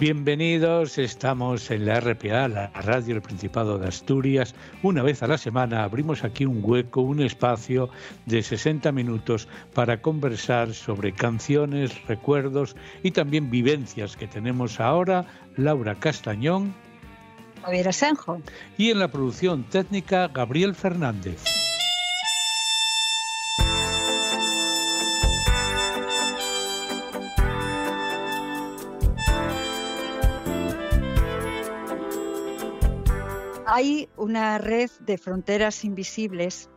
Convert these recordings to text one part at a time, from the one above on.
Bienvenidos, estamos en la RPA, la radio del Principado de Asturias. Una vez a la semana abrimos aquí un hueco, un espacio de 60 minutos para conversar sobre canciones, recuerdos y también vivencias que tenemos ahora. Laura Castañón. Javier Asenjo. Y en la producción técnica, Gabriel Fernández. Hay una red de fronteras invisibles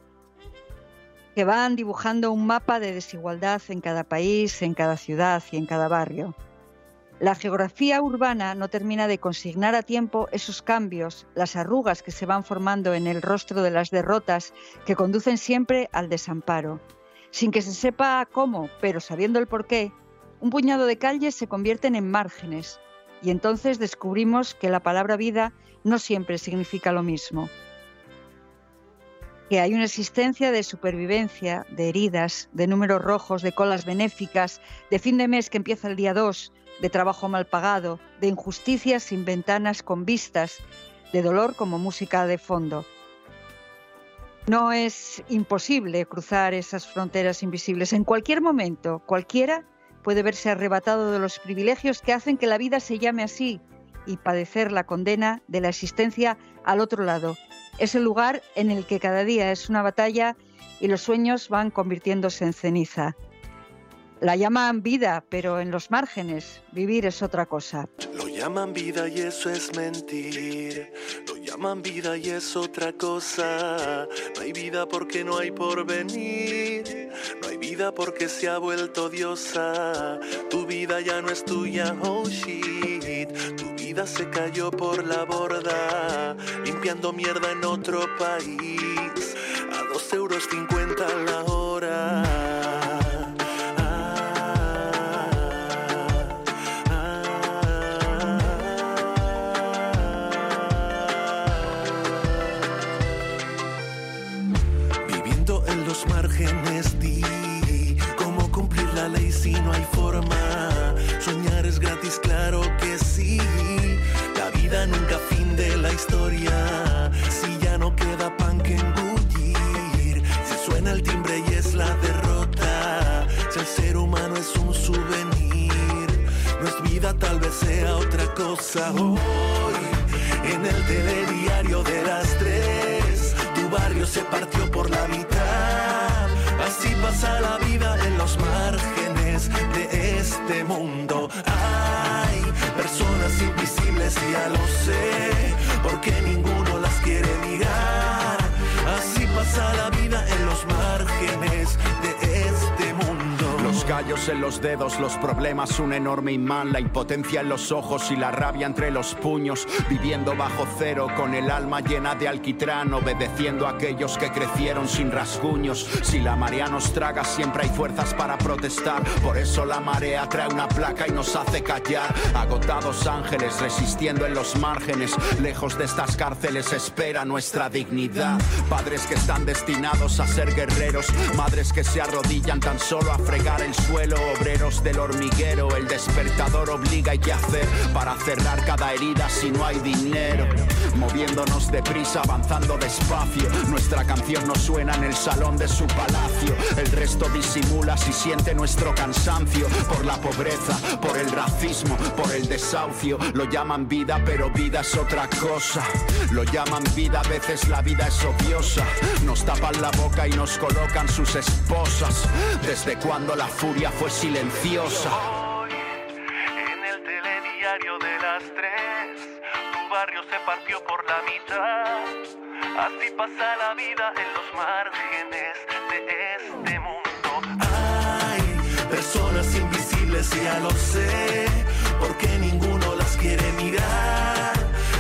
que van dibujando un mapa de desigualdad en cada país, en cada ciudad y en cada barrio. La geografía urbana no termina de consignar a tiempo esos cambios, las arrugas que se van formando en el rostro de las derrotas que conducen siempre al desamparo. Sin que se sepa cómo, pero sabiendo el porqué, un puñado de calles se convierten en márgenes y entonces descubrimos que la palabra vida no siempre significa lo mismo. Que hay una existencia de supervivencia, de heridas, de números rojos, de colas benéficas, de fin de mes que empieza el día 2, de trabajo mal pagado, de injusticias sin ventanas con vistas, de dolor como música de fondo. No es imposible cruzar esas fronteras invisibles. En cualquier momento, cualquiera puede verse arrebatado de los privilegios que hacen que la vida se llame así, y padecer la condena de la existencia al otro lado. Es el lugar en el que cada día es una batalla y los sueños van convirtiéndose en ceniza. La llaman vida, pero en los márgenes, vivir es otra cosa. Llaman vida y es otra cosa. No hay vida porque no hay porvenir. No hay vida porque se ha vuelto diosa. Tu vida ya no es tuya, oh shit. Tu vida se cayó por la borda. Limpiando mierda en otro país. A dos euros cincuenta la hora. Historia. Si ya no queda pan que engullir, si suena el timbre y es la derrota, si el ser humano es un souvenir, no es vida, tal vez sea otra cosa. Hoy, en el telediario de las tres, tu barrio se partió por la mitad. Así pasa la vida en los márgenes de este mundo. Hay personas invisibles, ya lo sé porque ninguno las quiere mirar. Así pasa la vida en los márgenes. Los gallos en los dedos, los problemas, un enorme imán, la impotencia en los ojos y la rabia entre los puños, viviendo bajo cero con el alma llena de alquitrán, obedeciendo a aquellos que crecieron sin rasguños. Si la marea nos traga, siempre hay fuerzas para protestar, por eso la marea trae una placa y nos hace callar. Agotados ángeles resistiendo en los márgenes, lejos de estas cárceles espera nuestra dignidad. Padres que están destinados a ser guerreros, madres que se arrodillan tan solo a fregar el suelo, obreros del hormiguero, el despertador obliga y qué hacer para cerrar cada herida si no hay dinero. Moviéndonos deprisa, avanzando despacio, nuestra canción no suena en el salón de su palacio, el resto disimula si siente nuestro cansancio por la pobreza, por el racismo, por el desahucio, lo llaman vida pero vida es otra cosa, lo llaman vida, a veces la vida es odiosa, nos tapan la boca y nos colocan sus esposas, desde cuando la furia fue silenciosa. Hoy, en el telediario de las tres, tu barrio se partió por la mitad. Así pasa la vida en los márgenes de este mundo. Hay personas invisibles, ya lo sé, porque ninguno las quiere mirar.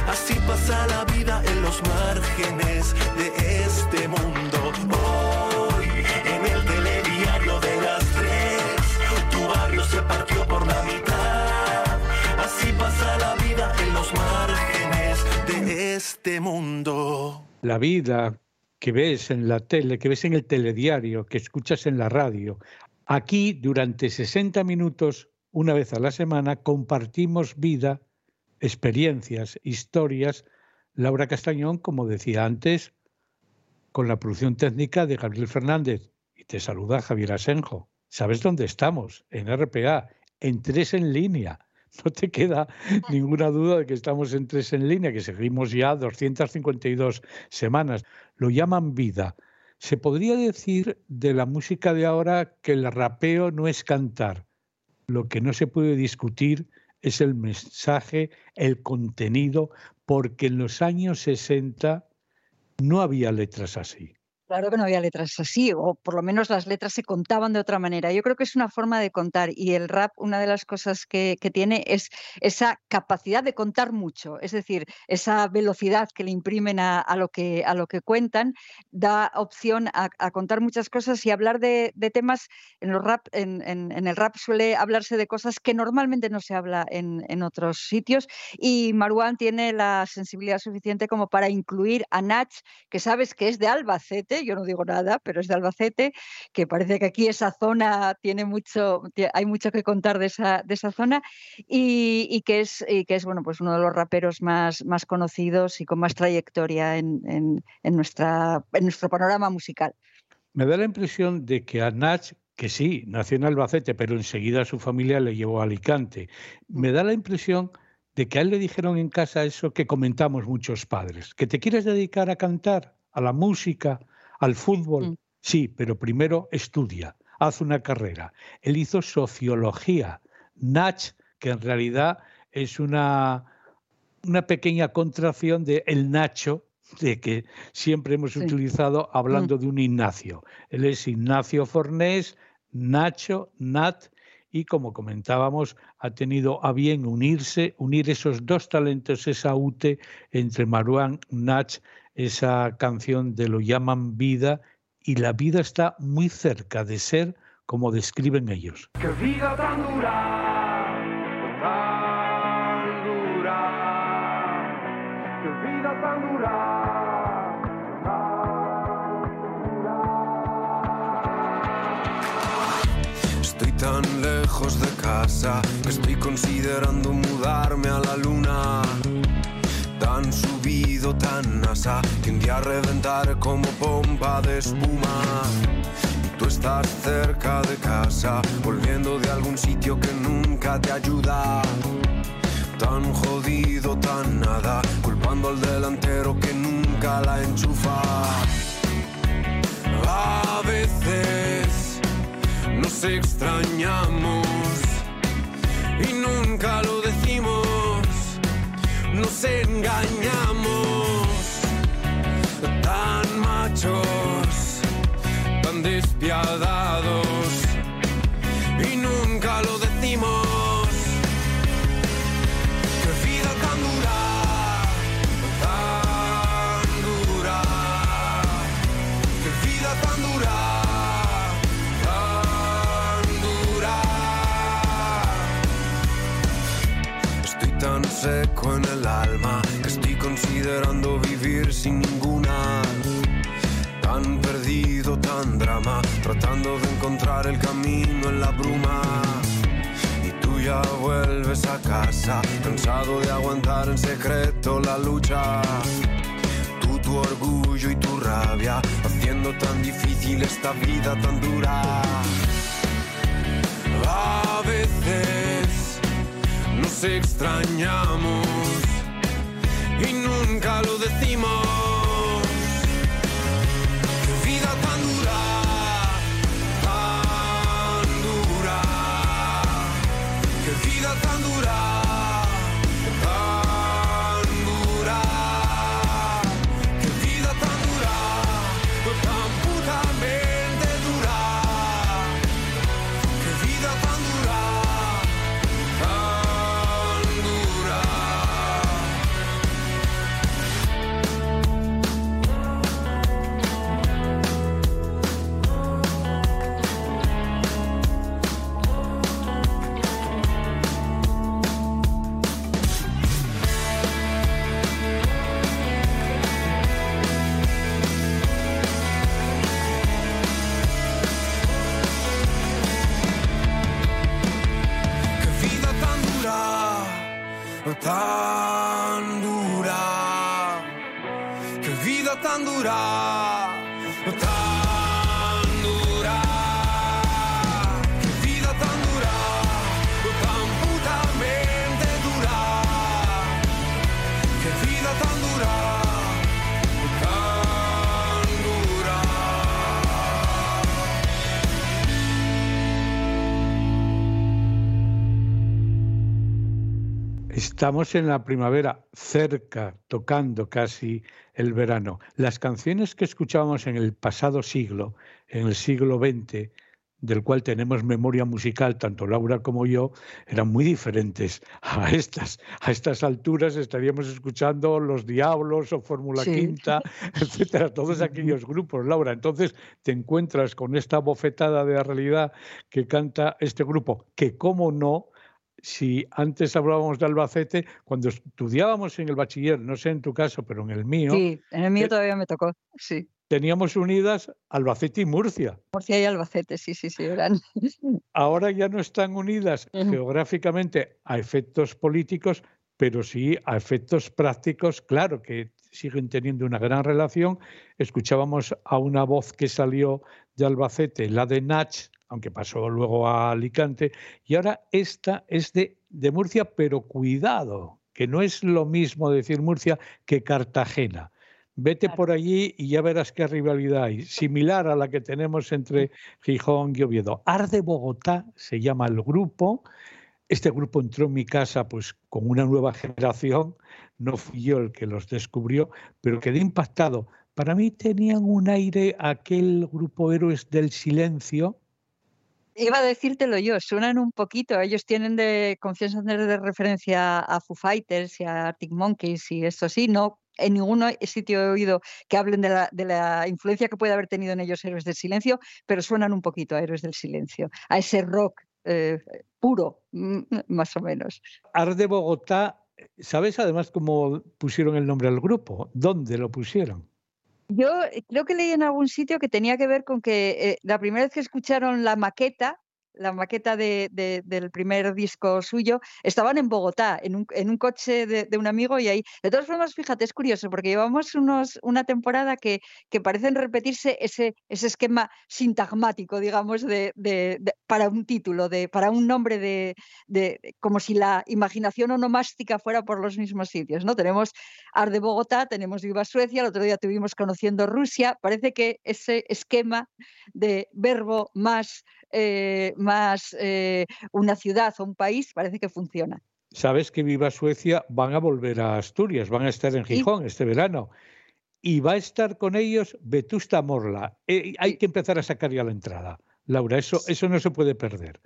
Así pasa la vida en los márgenes de este mundo. Este mundo. La vida que ves en la tele, que ves en el telediario, que escuchas en la radio. Aquí, durante 60 minutos, una vez a la semana, compartimos vida experiencias, historias. Laura Castañón, como decía antes, con la producción técnica de Gabriel Fernández. Y te saluda Javier Asenjo. ¿Sabes dónde estamos? En RPA, en tres en línea. No te queda ninguna duda de que estamos en tres en línea, que seguimos ya 252 semanas. Lo llaman vida. Se podría decir de la música de ahora que el rapeo no es cantar. Lo que no se puede discutir es el mensaje, el contenido, porque en los años 60 no había letras así. Claro que no había letras así, o por lo menos las letras se contaban de otra manera. Yo creo que es una forma de contar y el rap, una de las cosas que, tiene es esa capacidad de contar mucho, es decir, esa velocidad que le imprimen a, lo, que, a lo que cuentan, da opción a, contar muchas cosas y hablar de, temas. En, los rap, en, el rap suele hablarse de cosas que normalmente no se habla en, otros sitios y Marwan tiene la sensibilidad suficiente como para incluir a Nach, que sabes que es de Albacete yo no digo nada, pero es de Albacete, que parece que aquí esa zona tiene mucho, hay mucho que contar de esa, de esa zona y, que es, que es bueno, pues uno de los raperos más, más conocidos y con más trayectoria en, en, nuestra, en nuestro panorama musical. Me da la impresión de que a Nach que sí, nació en Albacete, pero enseguida su familia le llevó a Alicante. Me da la impresión de que a él le dijeron en casa eso que comentamos muchos padres, que te quieres dedicar a cantar, a la música, al fútbol, mm. sí, pero primero estudia, haz una carrera. Él hizo sociología, Nach, que en realidad es una, una pequeña contracción de el Nacho, de que siempre hemos utilizado hablando mm. de un Ignacio. Él es Ignacio Fornés, Nacho, Nat, y como comentábamos, ha tenido a bien unirse, unir esos dos talentos, esa UTE entre Maruán, Nach esa canción de Lo llaman vida y la vida está muy cerca de ser como describen ellos. ¡Qué vida tan dura! Tan dura. ¡Qué vida tan dura! Tan lejos de casa que estoy considerando mudarme a la luna tan subido, tan asa, que día reventar como pompa de espuma. Y tú estás cerca de casa, volviendo de algún sitio que nunca te ayuda. Tan jodido, tan nada, culpando al delantero que nunca la enchufa. A veces nos extrañamos y nunca lo decimos nos engañamos, tan machos, tan despiadados, y nunca lo decimos. Seco en el alma estoy considerando vivir sin ninguna. Tan perdido, tan drama, tratando de encontrar el camino en la bruma. Y tú ya vuelves a casa, cansado de aguantar en secreto la lucha. Tú, tu orgullo y tu rabia, haciendo tan difícil esta vida tan dura. A veces nos extrañamos y nunca lo decimos. Estamos en la primavera, cerca, tocando casi el verano. Las canciones que escuchábamos en el pasado siglo, en el siglo XX, del cual tenemos memoria musical, tanto Laura como yo, eran muy diferentes a estas. A estas alturas estaríamos escuchando Los Diablos o Fórmula Quinta, etcétera, todos aquellos grupos, Laura. Entonces te encuentras con esta bofetada de la realidad que canta este grupo, que cómo no, si antes hablábamos de Albacete, cuando estudiábamos en el bachiller, no sé en tu caso, pero en el mío. Sí, en el mío eh, todavía me tocó, sí. Teníamos unidas Albacete y Murcia. Murcia y Albacete, sí, sí, sí, eran. Ahora ya no están unidas geográficamente a efectos políticos, pero sí a efectos prácticos, claro que siguen teniendo una gran relación. Escuchábamos a una voz que salió de Albacete, la de Nach, aunque pasó luego a Alicante, y ahora esta es de, de Murcia, pero cuidado, que no es lo mismo decir Murcia que Cartagena. Vete por allí y ya verás qué rivalidad hay, similar a la que tenemos entre Gijón y Oviedo. Arde Bogotá se llama el grupo. Este grupo entró en mi casa pues con una nueva generación, no fui yo el que los descubrió, pero quedé impactado. Para mí tenían un aire aquel grupo Héroes del Silencio, Iba a decírtelo yo, suenan un poquito, ellos tienen de confianza de referencia a Foo Fighters y a Arctic Monkeys y eso sí, no en ningún sitio he oído que hablen de la, de la, influencia que puede haber tenido en ellos Héroes del Silencio, pero suenan un poquito a Héroes del Silencio, a ese rock eh, puro, mm, más o menos. Arde Bogotá, ¿sabes además cómo pusieron el nombre al grupo? ¿Dónde lo pusieron? Yo creo que leí en algún sitio que tenía que ver con que eh, la primera vez que escucharon la maqueta, la maqueta de, del primer disco suyo, estaban en Bogotá, en un, coche de, un amigo y ahí. De todas formas, fíjate, es curioso, porque llevamos unos, una temporada que, que parecen repetirse ese, ese esquema sintagmático, digamos, de, para un título, de, para un nombre de, como si la imaginación onomástica fuera por los mismos sitios. ¿no? Tenemos Arde Bogotá, tenemos Viva Suecia, el otro día tuvimos Conociendo Rusia. Parece que ese esquema de verbo más eh, más eh, una ciudad o un país, parece que funciona. Sabes que Viva Suecia van a volver a Asturias, van a estar en Gijón este verano. Y va a estar con ellos Vetusta Morla. Eh, hay que empezar a sacar ya la entrada. Laura, eso, eso no se puede perder,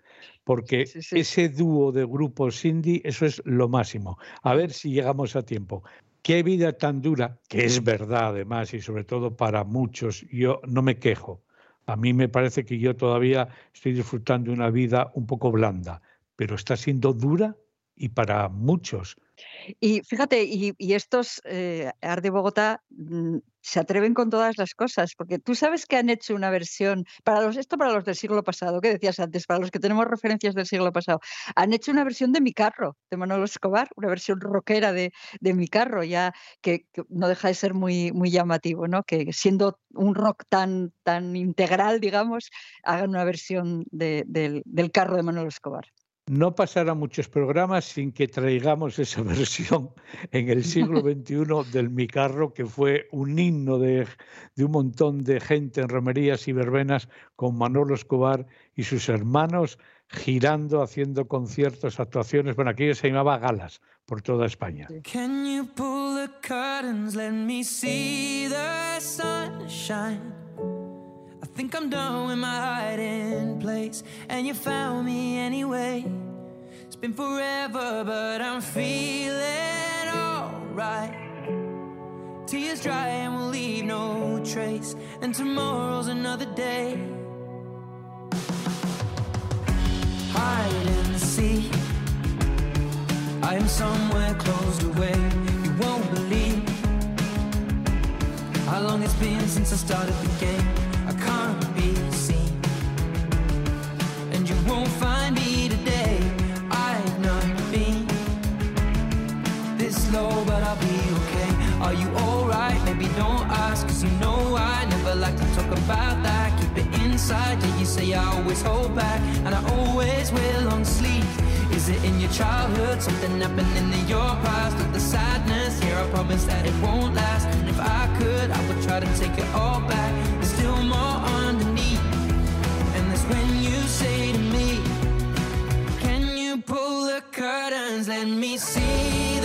porque ese dúo de grupos indie, eso es lo máximo. A ver si llegamos a tiempo. Qué vida tan dura, que es verdad además, y sobre todo para muchos, yo no me quejo, a mí me parece que yo todavía estoy disfrutando de una vida un poco blanda, pero está siendo dura y para muchos. Y fíjate, y, estos eh, Arde Bogotá mm, se atreven con todas las cosas, porque tú sabes que han hecho una versión, para los, esto para los del siglo pasado, ¿qué decías antes? Para los que tenemos referencias del siglo pasado, han hecho una versión de Mi Carro, de Manolo Escobar, una versión rockera de, de Mi Carro, ya que, no deja de ser muy, muy llamativo, ¿no? Que siendo un rock tan, tan integral, digamos, hagan una versión del, del carro de Manolo Escobar no pasará muchos programas sin que traigamos esa versión en el siglo XXI del Mi Carro, que fue un himno de, un montón de gente en romerías y verbenas con Manolo Escobar y sus hermanos girando, haciendo conciertos, actuaciones. Bueno, aquello se llamaba galas por toda España. Think I'm done with my hiding place, and you found me anyway. It's been forever, but I'm feeling alright. Tears dry and we'll leave no trace, and tomorrow's another day. Hide and seek. I am somewhere closed away. You won't believe how long it's been since I started the game. About that. Keep it inside, yeah, you say I always hold back, and I always wear long sleeves. Is it in your childhood? Something happening in your past? With the sadness here, I promise that it won't last. And if I could, I would try to take it all back. There's still more underneath, and that's when you say to me, Can you pull the curtains? Let me see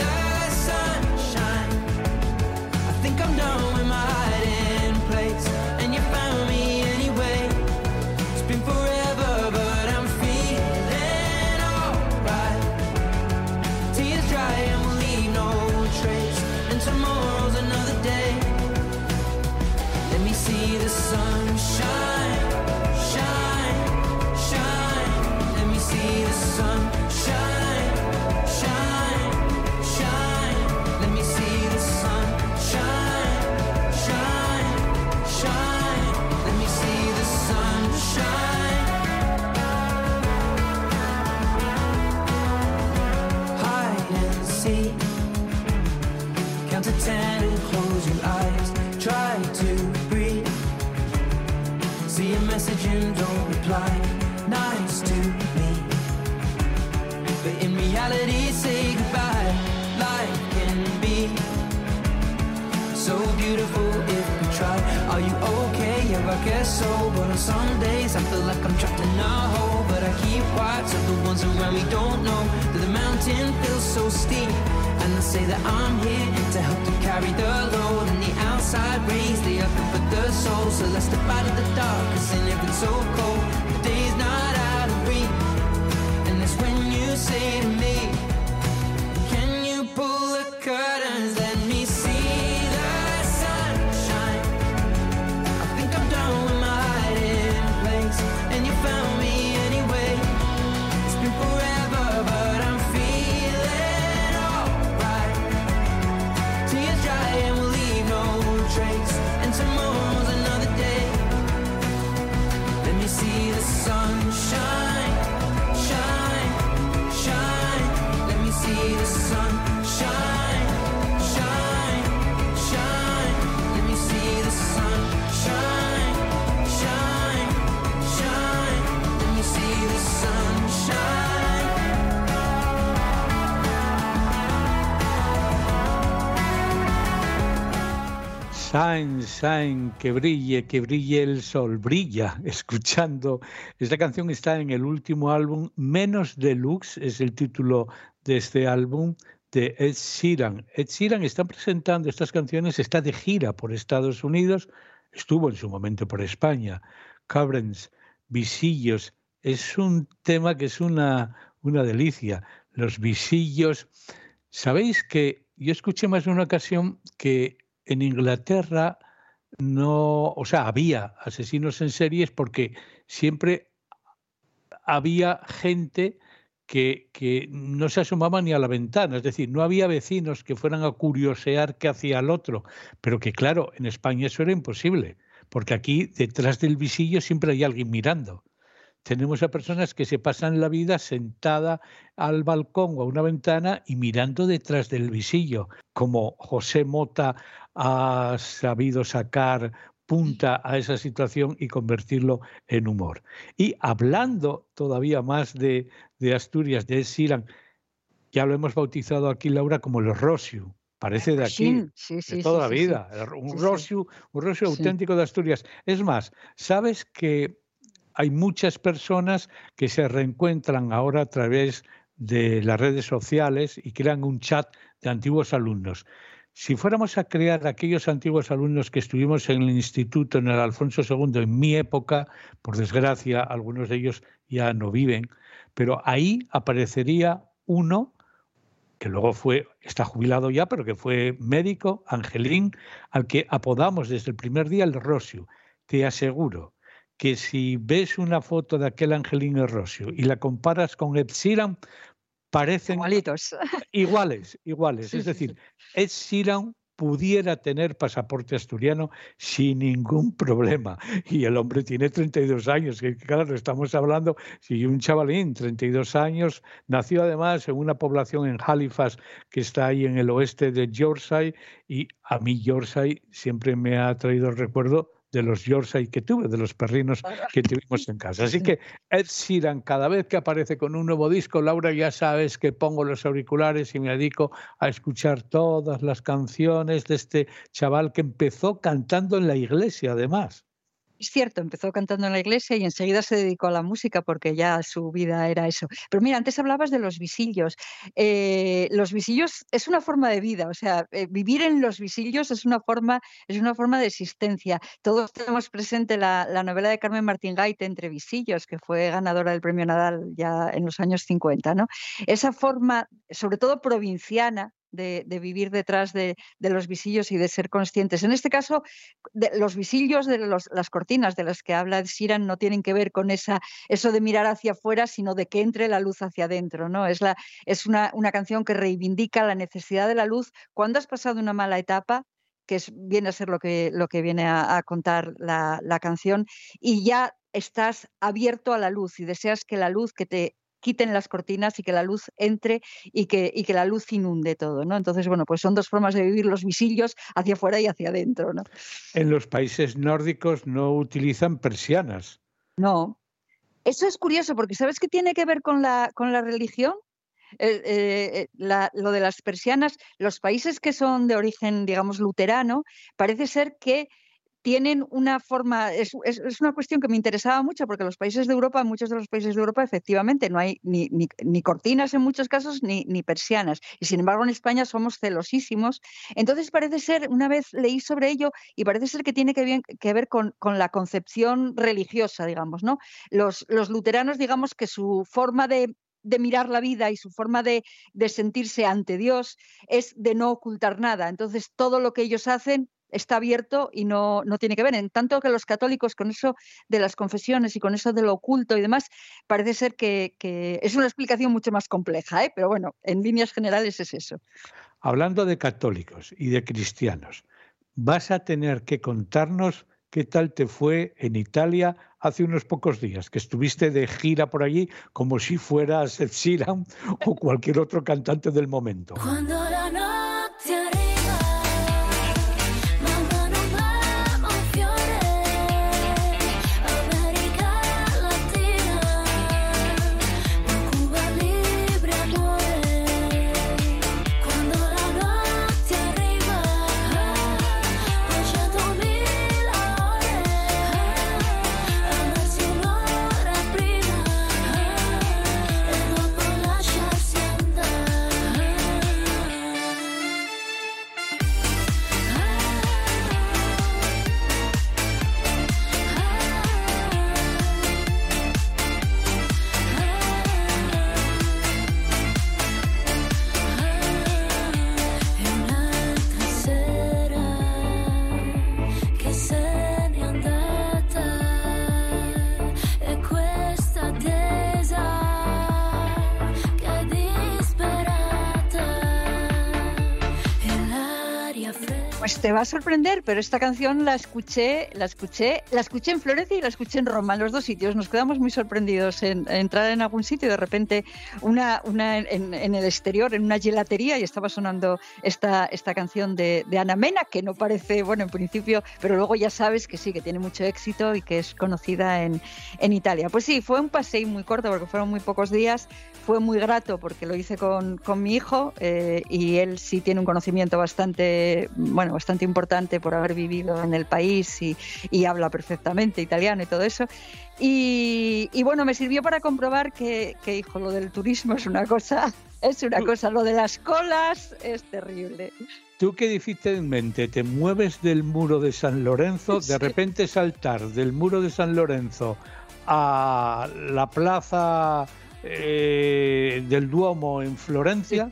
message and don't reply. Nice to reality, say goodbye. Life can be so beautiful if we try. Are you okay? Yeah, I guess so. But on some days, I feel like I'm trapped in a hole. But I keep quiet so the ones around me don't know that the mountain feels so steep. And I say that I'm here to help to carry the load. And the outside rays, they are for the soul. So let's step out of the dark, cause in it it's so cold. Say to me, Shine, shine, que brille, que brille el sol, brilla, escuchando. Esta canción está en el último álbum, Menos Deluxe, es el título de este álbum de Ed Sheeran. Ed Sheeran está presentando estas canciones, está de gira por Estados Unidos, estuvo en su momento por España. Cabrens, Visillos, es un tema que es una, una delicia. Los visillos. Sabéis que yo escuché más de una ocasión que en Inglaterra no, o sea, había asesinos en series porque siempre había gente que, que, no se asomaba ni a la ventana, es decir, no había vecinos que fueran a curiosear qué hacía el otro, pero que claro, en España eso era imposible, porque aquí detrás del visillo siempre hay alguien mirando. Tenemos a personas que se pasan la vida sentada al balcón o a una ventana y mirando detrás del visillo, como José Mota ha sabido sacar punta a esa situación y convertirlo en humor. Y hablando todavía más de, de Asturias, de Siran, ya lo hemos bautizado aquí, Laura, como los Rosiu. Parece de aquí, sí, sí, de toda sí, la vida. Un Rosiu, un Rosiu auténtico de Asturias. Es más, ¿sabes que hay muchas personas que se reencuentran ahora a través de las redes sociales y crean un chat de antiguos alumnos. Si fuéramos a crear aquellos antiguos alumnos que estuvimos en el instituto en el Alfonso II en mi época, por desgracia algunos de ellos ya no viven, pero ahí aparecería uno que luego fue, está jubilado ya, pero que fue médico, Angelín, al que apodamos desde el primer día el Rosio. Te aseguro que si ves una foto de aquel Angelino Rosio y la comparas con Sheeran, parecen Igualitos. iguales, iguales. Sí, es decir, Ed Sheeran pudiera tener pasaporte asturiano sin ningún problema. Y el hombre tiene 32 años, que claro, estamos hablando, si un chavalín, 32 años, nació además en una población en Halifax que está ahí en el oeste de Yorkshire y a mí Yorkshire siempre me ha traído el recuerdo de los Yorkshire que tuve, de los perrinos que tuvimos en casa. Así que Ed Sheeran, cada vez que aparece con un nuevo disco, Laura, ya sabes que pongo los auriculares y me dedico a escuchar todas las canciones de este chaval que empezó cantando en la iglesia, además. Es cierto, empezó cantando en la iglesia y enseguida se dedicó a la música porque ya su vida era eso. Pero mira, antes hablabas de los visillos. Eh, los visillos es una forma de vida, o sea, eh, vivir en los visillos es una forma, es una forma de existencia. Todos tenemos presente la, la novela de Carmen Martín Gaite, Entre visillos, que fue ganadora del premio Nadal ya en los años 50, ¿no? Esa forma, sobre todo provinciana, de, vivir detrás de, los visillos y de ser conscientes. En este caso, los visillos de las cortinas de las que habla Siran no tienen que ver con esa, eso de mirar hacia afuera, sino de que entre la luz hacia adentro. ¿no? Es, la, es una, canción que reivindica la necesidad de la luz cuando has pasado una mala etapa que viene a ser lo que, lo que viene a, contar la, la canción, y ya estás abierto a la luz y deseas que la luz que te quiten las cortinas y que la luz entre y que, y que la luz inunde todo, ¿no? Entonces, bueno, pues son dos formas de vivir los visillos hacia afuera y hacia adentro, ¿no? En los países nórdicos no utilizan persianas. No. Eso es curioso porque ¿sabes qué tiene que ver con la, con la religión? Eh, eh, lo de las persianas, los países que son de origen, digamos, luterano, parece ser que tienen una forma, es, una cuestión que me interesaba mucho porque los países de Europa, muchos de los países de Europa, efectivamente, no hay ni, ni, cortinas en muchos casos ni, ni, persianas. Y sin embargo, en España somos celosísimos. Entonces, parece ser, una vez leí sobre ello, y parece ser que tiene que, que ver con, con, la concepción religiosa, digamos, ¿no? Los, los luteranos, digamos que su forma de, de mirar la vida y su forma de, de, sentirse ante Dios es de no ocultar nada. Entonces, todo lo que ellos hacen está abierto y no, no tiene que ver. En tanto que los católicos, con eso de las confesiones y con eso de lo oculto y demás, parece ser que, es una explicación mucho más compleja, ¿eh? pero bueno, en líneas generales es eso. Hablando de católicos y de cristianos, vas a tener que contarnos qué tal te fue en Italia hace unos pocos días, que estuviste de gira por allí como si fueras Ed Sheeran o cualquier otro cantante del momento. te a sorprender, pero esta canción la escuché, la escuché, la escuché en Florencia y la escuché en Roma, en los dos sitios. Nos quedamos muy sorprendidos en, entrar en algún sitio y de repente una, una en, el exterior, en una gelatería, y estaba sonando esta, esta canción de, de, Ana Mena, que no parece, bueno, en principio, pero luego ya sabes que sí, que tiene mucho éxito y que es conocida en, en Italia. Pues sí, fue un paseo muy corto porque fueron muy pocos días, fue muy grato porque lo hice con, con mi hijo eh, y él sí tiene un conocimiento bastante, bueno, bastante importante por haber vivido en el país y, habla perfectamente italiano y todo eso. Y, bueno, me sirvió para comprobar que, hijo, lo del turismo es una cosa, es una cosa, lo de las colas es terrible. Tú que difícilmente te mueves del muro de San Lorenzo, de repente saltar del muro de San Lorenzo a la plaza eh, del Duomo en Florencia.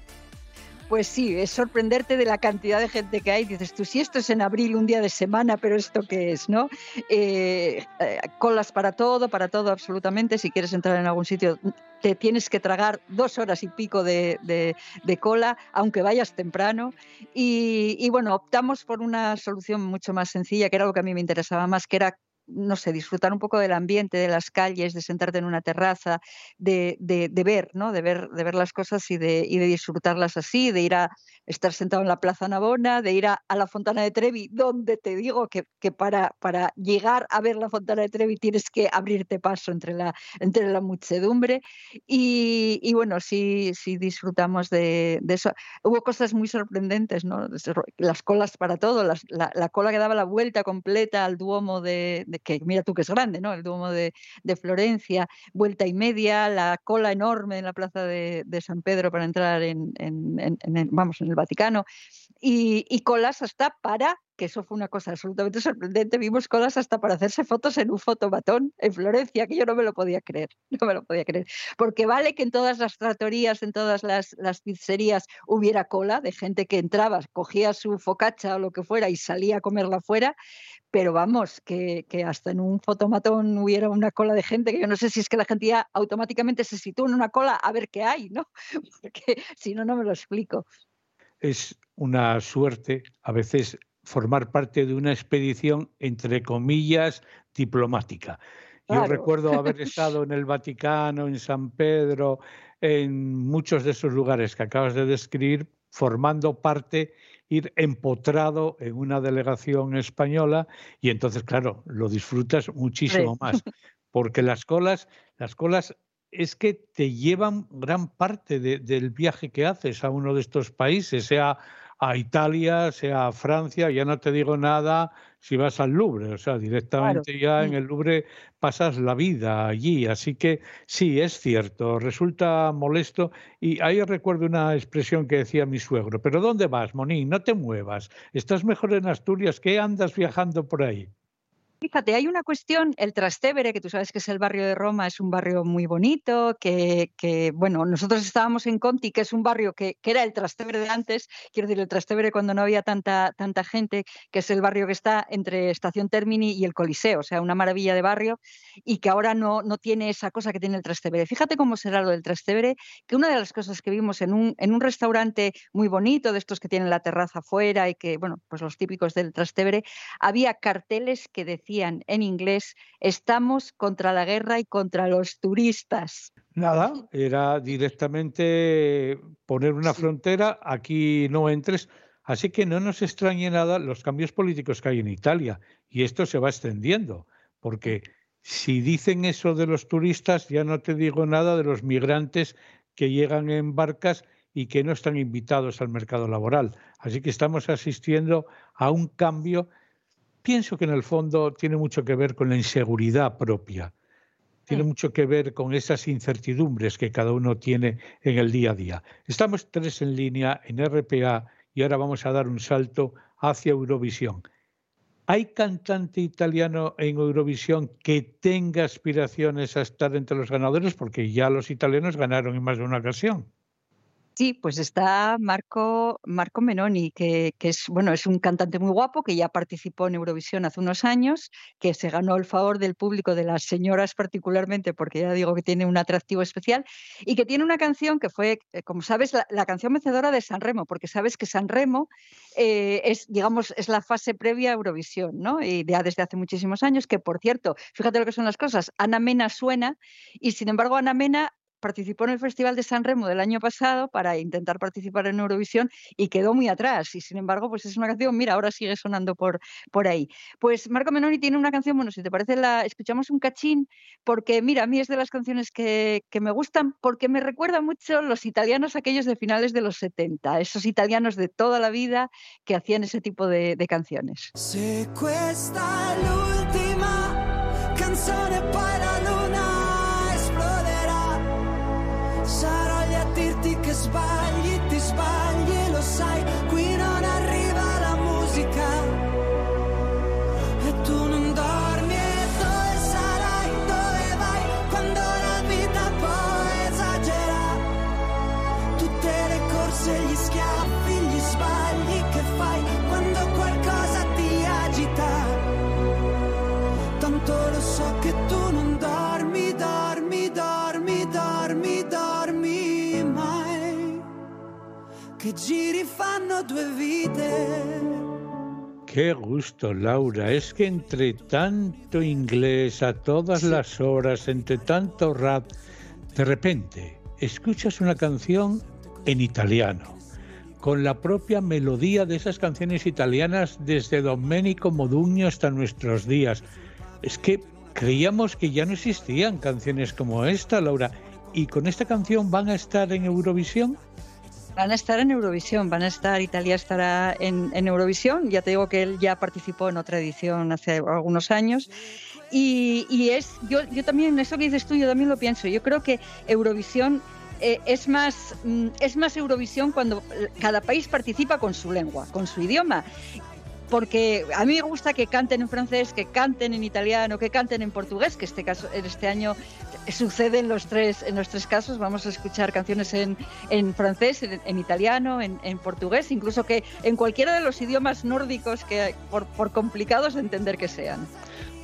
Pues sí, es sorprenderte de la cantidad de gente que hay. Dices tú, si esto es en abril, un día de semana, pero ¿esto qué es? ¿no? Eh, eh, colas para todo, para todo absolutamente. Si quieres entrar en algún sitio, te tienes que tragar dos horas y pico de, cola, aunque vayas temprano. Y, y, bueno, optamos por una solución mucho más sencilla, que era lo que a mí me interesaba más, que era no sé, disfrutar un poco del ambiente, de las calles, de sentarte en una terraza, de, ver, ¿no? De ver, de ver las cosas y de, y de disfrutarlas así, de ir a estar sentado en la Plaza Navona, de ir a, la Fontana de Trevi, donde te digo que, para, para, llegar a ver la Fontana de Trevi tienes que abrirte paso entre la, entre la muchedumbre. Y, bueno, sí, sí disfrutamos de, eso. Hubo cosas muy sorprendentes, ¿no? Las colas para todo, la, cola que daba la vuelta completa al Duomo de, que mira tú que es grande, ¿no? El Duomo de, Florencia, vuelta y media, la cola enorme en la Plaza de, San Pedro para entrar en, en, vamos, en el Vaticano, y, colas hasta para, que eso fue una cosa absolutamente sorprendente, vimos colas hasta para hacerse fotos en un fotomatón en Florencia, que yo no me lo podía creer, no me lo podía creer, porque vale que en todas las tratorías, en todas las, las pizzerías hubiera cola de gente que entraba, cogía su focacha o lo que fuera y salía a comerla fuera, pero vamos, que, que, hasta en un fotomatón hubiera una cola de gente, que yo no sé si es que la gente ya automáticamente se sitúa en una cola a ver qué hay, ¿no? Porque si no, no me lo explico es una suerte a veces formar parte de una expedición, entre comillas, diplomática. Yo recuerdo haber estado en el Vaticano, en San Pedro, en muchos de esos lugares que acabas de describir, formando parte, ir empotrado en una delegación española y entonces, claro, lo disfrutas muchísimo más, porque las colas, las colas es que te llevan gran parte del viaje que haces a uno de estos países, sea a Italia, sea a Francia, ya no te digo nada si vas al Louvre, o sea, directamente ya en el Louvre pasas la vida allí, así que sí, es cierto, resulta molesto y ahí recuerdo una expresión que decía mi suegro, pero ¿dónde vas, Monín? No te muevas, estás mejor en Asturias, ¿qué andas viajando por ahí? Fíjate, hay una cuestión, el Trastevere, que tú sabes que es el barrio de Roma, es un barrio muy bonito, que, bueno, nosotros estábamos en Conti, que es un barrio que, era el Trastevere de antes, quiero decir, el Trastevere cuando no había tanta, tanta gente, que es el barrio que está entre Estación Termini y el Coliseo, o sea, una maravilla de barrio, y que ahora no, no tiene esa cosa que tiene el Trastevere. Fíjate cómo será lo del Trastevere, que una de las cosas que vimos en un, en un restaurante muy bonito, de estos que tienen la terraza afuera y que, bueno, pues los típicos del Trastevere, había carteles que decían en inglés, estamos contra la guerra y contra los turistas. Nada, era directamente poner una frontera, aquí no entres. Así que no nos extrañe nada los cambios políticos que hay en Italia. Y esto se va extendiendo, porque si dicen eso de los turistas, ya no te digo nada de los migrantes que llegan en barcas y que no están invitados al mercado laboral. Así que estamos asistiendo a un cambio pienso que en el fondo tiene mucho que ver con la inseguridad propia, tiene mucho que ver con esas incertidumbres que cada uno tiene en el día a día. Estamos tres en línea en RPA y ahora vamos a dar un salto hacia Eurovisión. ¿Hay cantante italiano en Eurovisión que tenga aspiraciones a estar entre los ganadores? Porque ya los italianos ganaron en más de una ocasión. Sí, pues está Marco, Marco Menoni, que, es, bueno, es un cantante muy guapo que ya participó en Eurovisión hace unos años, que se ganó el favor del público, de las señoras particularmente, porque ya digo que tiene un atractivo especial, y que tiene una canción que fue, eh, como sabes, la, canción vencedora de San Remo, porque sabes que San Remo eh, es, digamos, es la fase previa a Eurovisión, ¿no? Y ya desde hace muchísimos años, que por cierto, fíjate lo que son las cosas, Ana Mena suena, y sin embargo Ana Mena participó en el Festival de San Remo del año pasado para intentar participar en Eurovisión y quedó muy atrás. Y sin embargo, pues es una canción, mira, ahora sigue sonando por, por ahí. Pues Marco Menoni tiene una canción, bueno, si te parece, la escuchamos un cachín, porque mira, a mí es de las canciones que, me gustan, porque me recuerda mucho los italianos aquellos de finales de los 70, esos italianos de toda la vida que hacían ese tipo de, canciones. Si questa l'ultima dormi, dormi, dormi che giri fanno due vite. Qué gusto, Laura. Es que entre tanto inglés a todas las horas, entre tanto rap, de repente escuchas una canción en italiano, con la propia melodía de esas canciones italianas desde Domenico Modugno hasta nuestros días. Es que creíamos que ya no existían canciones como esta, Laura. ¿Y con esta canción van a estar en Eurovisión? Van a estar en Eurovisión, van a estar, Italia estará en, Eurovisión. Ya te digo que él ya participó en otra edición hace algunos años. Y, es, yo, yo también, eso que dices tú, yo también lo pienso. Yo creo que Eurovisión eh, es, más, mm, es más Eurovisión cuando cada país participa con su lengua, con su idioma porque a mí me gusta que canten en francés, que canten en italiano, que canten en portugués, que este caso en este año sucede en los tres en los tres casos. Vamos a escuchar canciones en, en francés, en, italiano, en, en, portugués, incluso que en cualquiera de los idiomas nórdicos que por, por complicados de entender que sean.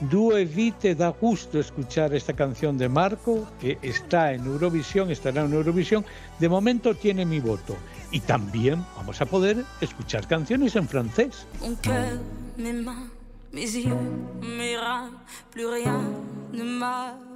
Due Vite da gusto escuchar esta canción de Marco, que está en Eurovisión, estará en Eurovisión. De momento tiene mi voto. Y también vamos a poder escuchar canciones en francés. Mon cœur, mes mains, mes yeux, mes reins, plus rien ne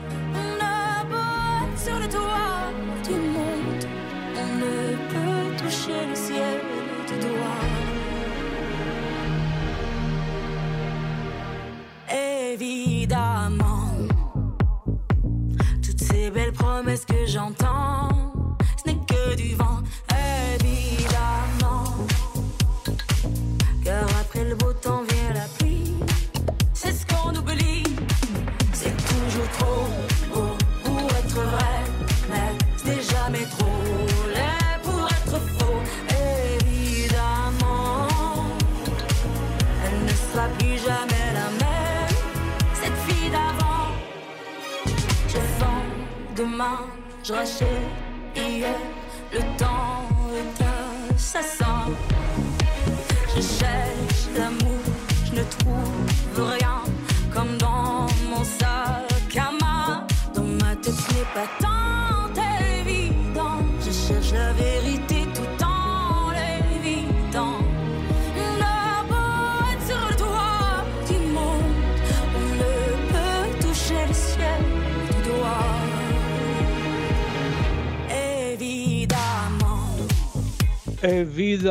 J'entends,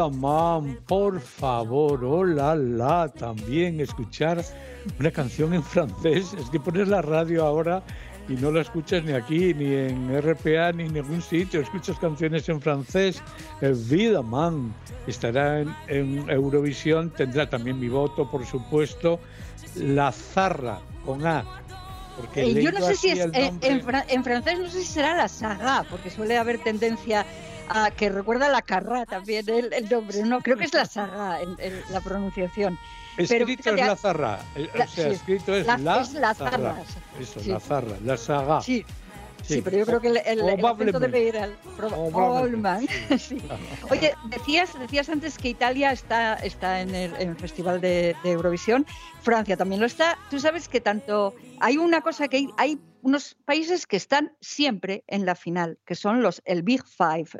man, por favor, hola, la, también escuchar una canción en francés. Es que pones la radio ahora y no la escuchas ni aquí, ni en RPA, ni en ningún sitio. Escuchas canciones en francés. man, estará en, Eurovisión, tendrá también mi voto, por supuesto. La Zarra, con A. Porque eh, yo no sé si es, en, en, francés no sé si será la saga, porque suele haber tendencia Ah, que recuerda la carra también el, nombre, no, creo que es la saga en, la pronunciación. Escrito es la zarra, eh, o sea, escrito es la, es la zarra. Eso, la zarra, la saga. Sí, Sí, pero yo creo que el, el, el debe ir al sí. Oye, decías, decías antes que Italia está, está en, el, Festival de, Eurovisión, Francia también lo está. Tú sabes que tanto hay una cosa que hay, unos países que están siempre en la final, que son los el Big Five,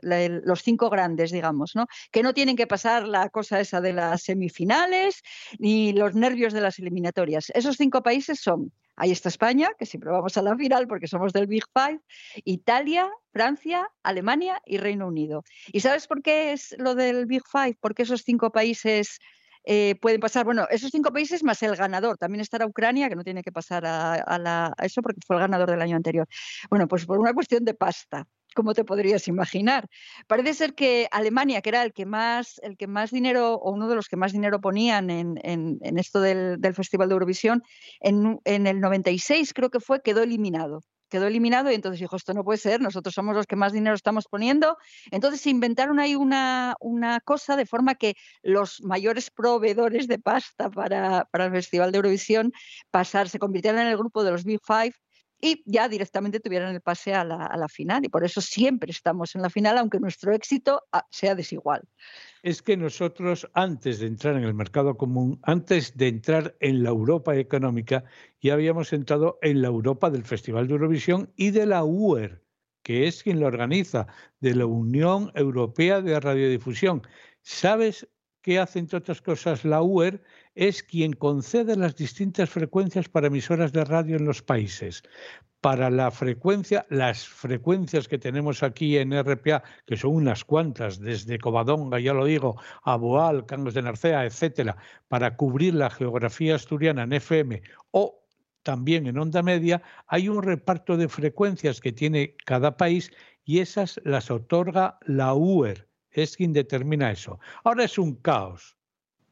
los cinco grandes, digamos, ¿no? Que no tienen que pasar la cosa esa de las semifinales ni los nervios de las eliminatorias. Esos cinco países son Ahí está España, que siempre vamos a la final porque somos del Big Five, Italia, Francia, Alemania y Reino Unido. ¿Y sabes por qué es lo del Big Five? Porque esos cinco países eh, pueden pasar, bueno, esos cinco países más el ganador. También estará Ucrania, que no tiene que pasar a, eso porque fue el ganador del año anterior. Bueno, pues por una cuestión de pasta como te podrías imaginar. Parece ser que Alemania, que era el que más, el que más dinero, o uno de los que más dinero ponían en, esto del, Festival de Eurovisión, en, el 96 creo que fue, quedó eliminado. Quedó eliminado y entonces dijo, esto no puede ser, nosotros somos los que más dinero estamos poniendo. Entonces se inventaron ahí una, una cosa de forma que los mayores proveedores de pasta para, para el Festival de Eurovisión pasar, se convirtieron en el grupo de los Big Five y ya directamente tuvieran el pase a la, a la final. Y por eso siempre estamos en la final, aunque nuestro éxito ah, sea desigual. Es que nosotros, antes de entrar en el mercado común, antes de entrar en la Europa económica, ya habíamos entrado en la Europa del Festival de Eurovisión y de la UER, que es quien lo organiza, de la Unión Europea de Radiodifusión. ¿Sabes qué hace, entre otras cosas, la UER? Es quien concede las distintas frecuencias para emisoras de radio en los países. Para la frecuencia, las frecuencias que tenemos aquí en RPA, que son unas cuantas, desde Covadonga, ya lo digo, a Boal, Cangas de Narcea, etcétera, para cubrir la geografía asturiana en FM o también en onda media, hay un reparto de frecuencias que tiene cada país y esas las otorga la UER, es quien determina eso. Ahora es un caos.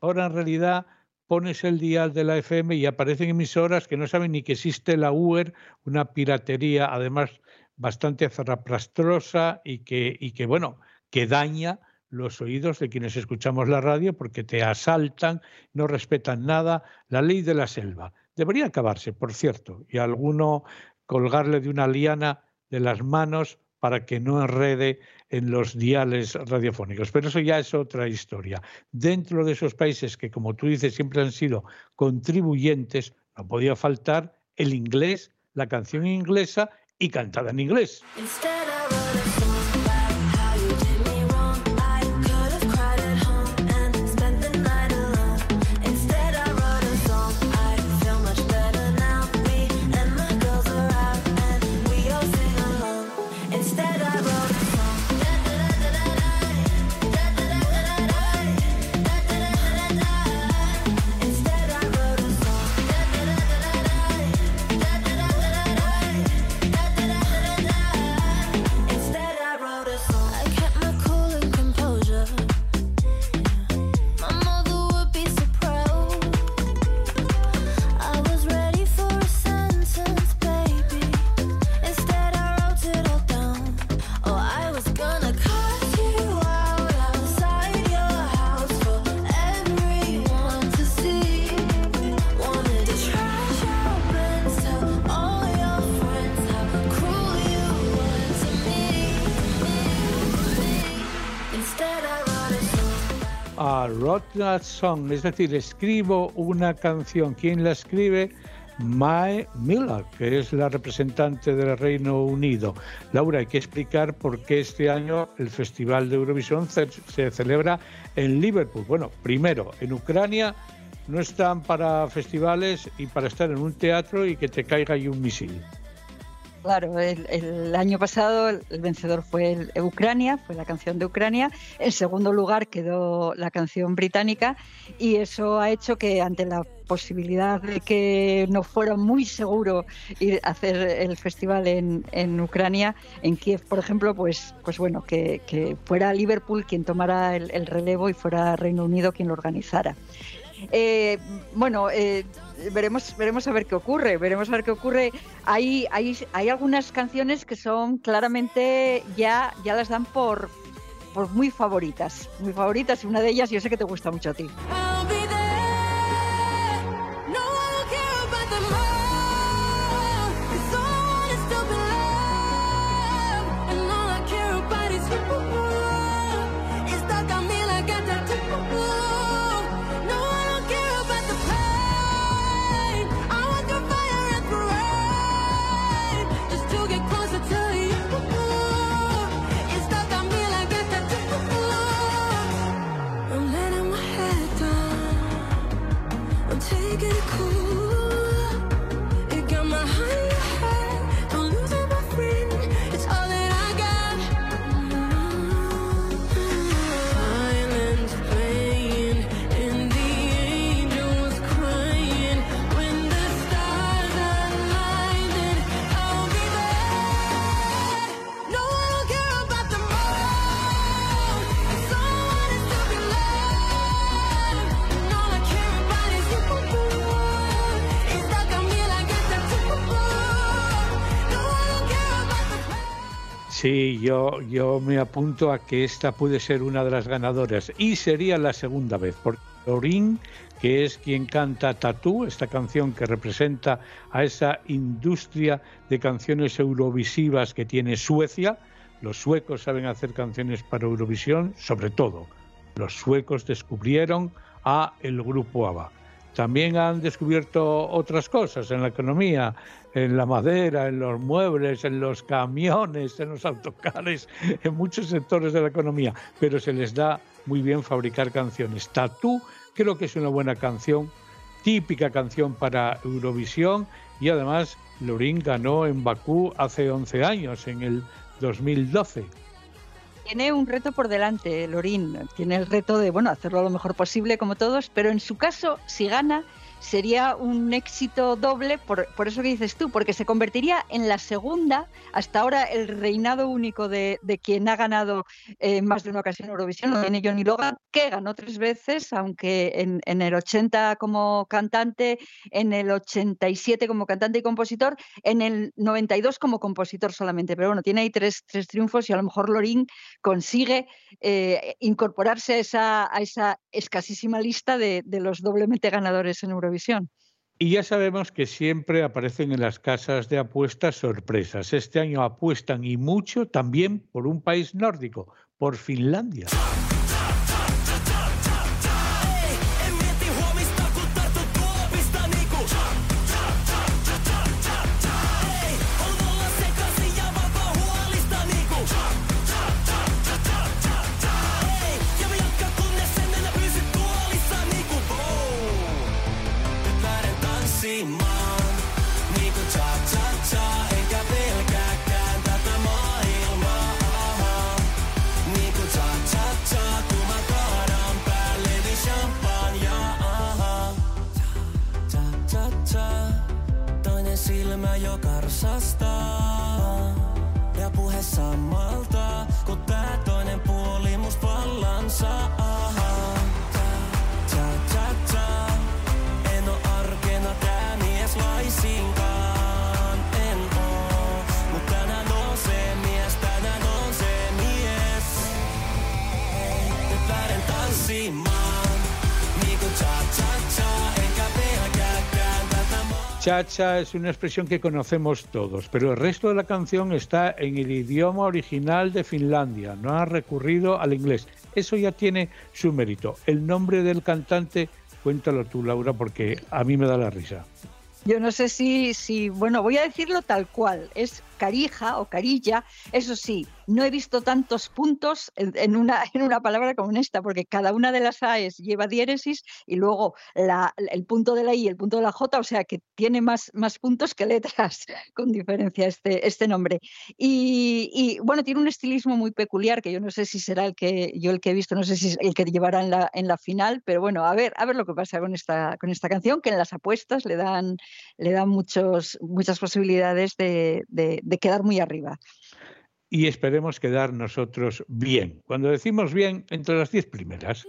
Ahora en realidad pones el dial de la FM y aparecen emisoras que no saben ni que existe la UER, una piratería además bastante zarraplastrosa y que, bueno, que daña los oídos de quienes escuchamos la radio porque te asaltan, no respetan nada, la ley de la selva. Debería acabarse, por cierto, y alguno colgarle de una liana de las manos para que no enrede en los diales radiofónicos. Pero eso ya es otra historia. Dentro de esos países que, como tú dices, siempre han sido contribuyentes, no podía faltar el inglés, la canción inglesa y cantada en inglés. Song, es decir, escribo una canción. ¿Quién la escribe? Mae Miller, que es la representante del Reino Unido. Laura, hay que explicar por qué este año el Festival de Eurovisión se celebra en Liverpool. Bueno, primero, en Ucrania no están para festivales y para estar en un teatro y que te caiga ahí un misil. Claro, el, año pasado el vencedor fue Ucrania, fue la canción de Ucrania. En segundo lugar quedó la canción británica y eso ha hecho que ante la posibilidad de que no fuera muy seguro ir a hacer el festival en, Ucrania, en Kiev, por ejemplo, pues, pues bueno, que, fuera Liverpool quien tomara el relevo y fuera Reino Unido quien lo organizara. Eh, bueno, eh, veremos, veremos a ver qué ocurre, veremos a ver qué ocurre. Hay, hay, hay algunas canciones que son claramente ya, ya las dan por, por muy favoritas, muy favoritas, y una de ellas yo sé que te gusta mucho a ti. Sí, yo, yo me apunto a que esta puede ser una de las ganadoras y sería la segunda vez, porque Lorin, que es quien canta Tatú, esta canción que representa a esa industria de canciones eurovisivas que tiene Suecia, los suecos saben hacer canciones para Eurovisión, sobre todo. Los suecos descubrieron a el grupo ABBA. También han descubierto otras cosas en la economía, en la madera, en los muebles, en los camiones, en los autocares, en muchos sectores de la economía, pero se les da muy bien fabricar canciones. Tatú creo que es una buena canción, típica canción para Eurovisión. Y además Lorin ganó en Bakú hace 11 años, en el 2012 tiene un reto por delante, Lorín. Tiene el reto de, bueno, hacerlo lo mejor posible como todos, pero en su caso, si gana, sería un éxito doble, por, por, eso que dices tú, porque se convertiría en la segunda, hasta ahora el reinado único de, de quien ha ganado eh, más de una ocasión Eurovisión, lo tiene Johnny Logan, que ganó tres veces, aunque en, en, el 80 como cantante, en el 87 como cantante y compositor, en el 92 como compositor solamente. Pero bueno, tiene ahí tres, tres triunfos y a lo mejor Lorin consigue eh, incorporarse a esa, a esa escasísima lista de, de los doblemente ganadores en Eurovisión. Y ya sabemos que siempre aparecen en las casas de apuestas sorpresas. Este año apuestan y mucho también por un país nórdico, por Finlandia. Karsastaa. Ja puhe samalta, Chacha es una expresión que conocemos todos, pero el resto de la canción está en el idioma original de Finlandia, no ha recurrido al inglés. Eso ya tiene su mérito. El nombre del cantante, cuéntalo tú, Laura, porque a mí me da la risa. Yo no sé si, si, bueno, voy a decirlo tal cual, es carija o carilla, eso sí, no he visto tantos puntos en, una, en una palabra como en esta, porque cada una de las AES lleva diéresis y luego el punto de la I y el punto de la J, o sea que tiene más, más puntos que letras, con diferencia este, este nombre. Y, bueno, tiene un estilismo muy peculiar, que yo no sé si será el que yo el que he visto, no sé si es el que llevará en la, en la final, pero bueno, a ver, a ver lo que pasa con esta, con esta canción, que en las apuestas le dan, le dan muchos, muchas posibilidades de, de, de quedar muy arriba y esperemos quedar nosotros bien. Cuando decimos bien, entre las diez primeras.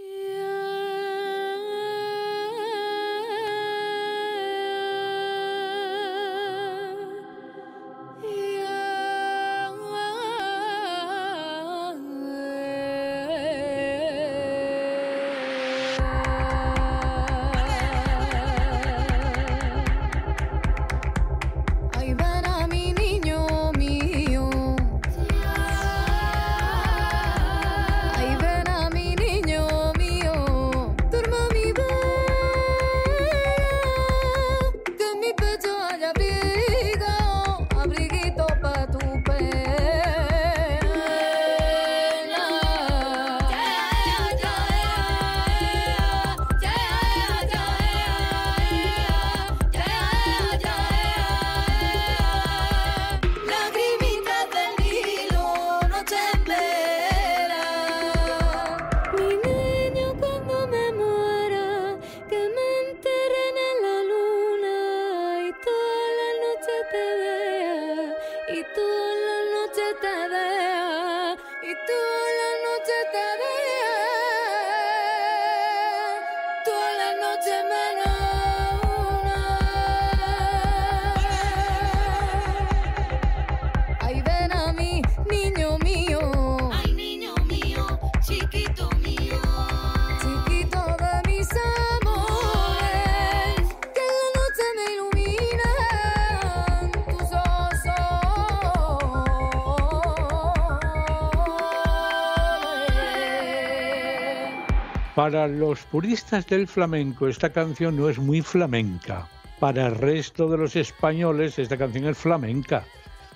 Para los puristas del flamenco esta canción no es muy flamenca. Para el resto de los españoles esta canción es flamenca.